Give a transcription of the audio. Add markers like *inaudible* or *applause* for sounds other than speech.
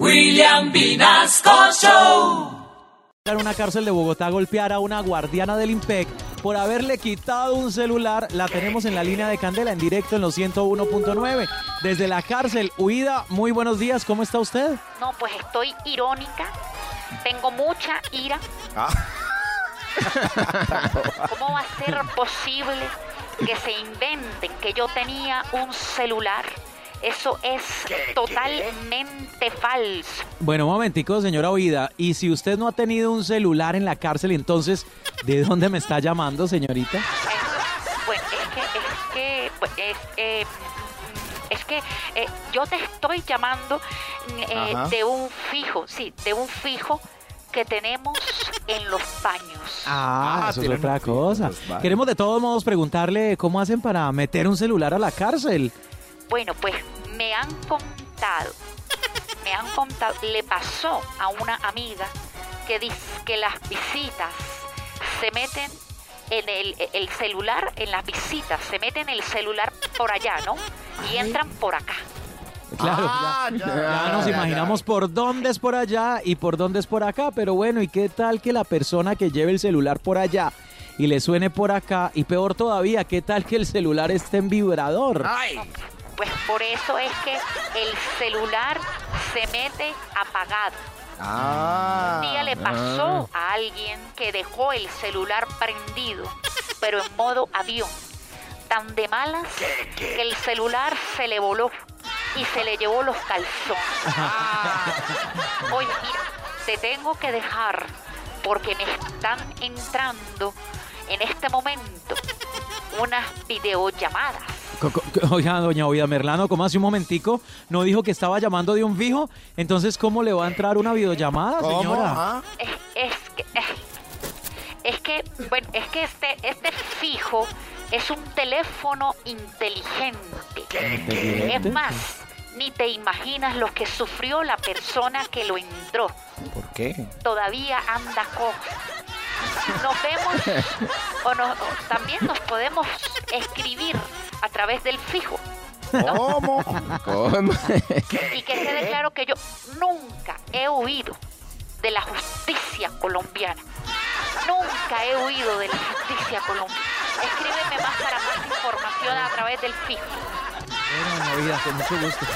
William Vinasco Show. En una cárcel de Bogotá golpear a una guardiana del IMPEC por haberle quitado un celular. La tenemos en la línea de Candela en directo en los 101.9. Desde la cárcel, huida, muy buenos días, ¿cómo está usted? No, pues estoy irónica. Tengo mucha ira. *laughs* ¿Cómo va a ser posible que se inventen que yo tenía un celular? Eso es totalmente falso. Bueno, un momentico, señora Huida. Y si usted no ha tenido un celular en la cárcel, entonces, ¿de dónde me está llamando, señorita? Bueno, es que, es que, pues, es, eh, es que eh, yo te estoy llamando eh, de un fijo, sí, de un fijo que tenemos en los baños. Ah, Ah, eso es otra cosa. pues. Queremos de todos modos preguntarle cómo hacen para meter un celular a la cárcel. Bueno, pues me han contado, me han contado, le pasó a una amiga que dice que las visitas se meten en el, el celular, en las visitas, se meten el celular por allá, ¿no? Y entran por acá. Claro, Ah, ya, ya, ya nos ya, imaginamos por dónde es por allá y por dónde es por acá, pero bueno, ¿y qué tal que la persona que lleve el celular por allá y le suene por acá? Y peor todavía, ¿qué tal que el celular esté en vibrador? Ay, Pues por eso es que el celular se mete apagado. ah, Un día le pasó a alguien que dejó el celular prendido, pero en modo avión. Tan de malas que el celular se le voló y se le llevó los calzones. Oye, mira, te tengo que dejar porque me están entrando en este momento unas videollamadas. *laughs* Oiga, doña Oida Merlano, ¿cómo hace un momentico? ¿No dijo que estaba llamando de un fijo? Entonces, ¿cómo le va a entrar una videollamada, ¿Cómo? señora? Ah, Es, es que, eh, es que, bueno, es que este, este fijo es un teléfono inteligente. Es más, ni te imaginas lo que sufrió la persona que lo entró. ¿Por qué? Todavía anda cojo. Nos vemos o, nos- o también nos podemos escribir a través del fijo. ¿Cómo? ¿Cómo? Y que quede claro que yo nunca he huido de la justicia colombiana. Nunca he huido de la justicia colombiana. Escríbeme más para más información a través del fijo. Bueno, doña Oida, con mucho gusto.